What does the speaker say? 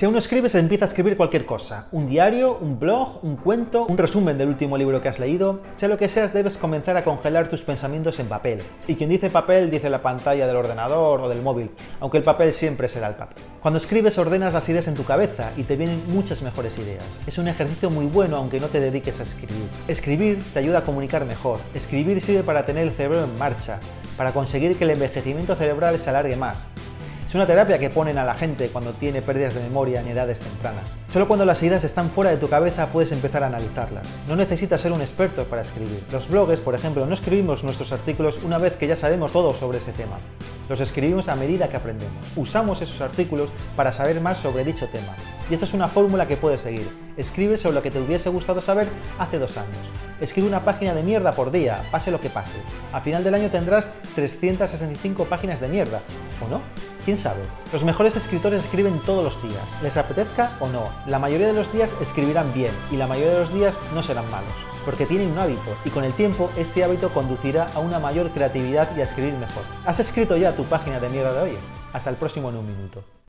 Si aún no escribes, empieza a escribir cualquier cosa. Un diario, un blog, un cuento, un resumen del último libro que has leído. Sea lo que seas, debes comenzar a congelar tus pensamientos en papel. Y quien dice papel dice la pantalla del ordenador o del móvil, aunque el papel siempre será el papel. Cuando escribes ordenas las ideas en tu cabeza y te vienen muchas mejores ideas. Es un ejercicio muy bueno aunque no te dediques a escribir. Escribir te ayuda a comunicar mejor. Escribir sirve para tener el cerebro en marcha, para conseguir que el envejecimiento cerebral se alargue más es una terapia que ponen a la gente cuando tiene pérdidas de memoria en edades tempranas. Solo cuando las ideas están fuera de tu cabeza puedes empezar a analizarlas. No necesitas ser un experto para escribir. Los bloggers, por ejemplo, no escribimos nuestros artículos una vez que ya sabemos todo sobre ese tema. Los escribimos a medida que aprendemos. Usamos esos artículos para saber más sobre dicho tema. Y esta es una fórmula que puedes seguir. Escribe sobre lo que te hubiese gustado saber hace dos años. Escribe una página de mierda por día, pase lo que pase. A final del año tendrás 365 páginas de mierda, ¿o no? ¿Quién sabe? Los mejores escritores escriben todos los días, les apetezca o no. La mayoría de los días escribirán bien y la mayoría de los días no serán malos, porque tienen un hábito y con el tiempo este hábito conducirá a una mayor creatividad y a escribir mejor. ¿Has escrito ya tu página de mierda de hoy? Hasta el próximo en un minuto.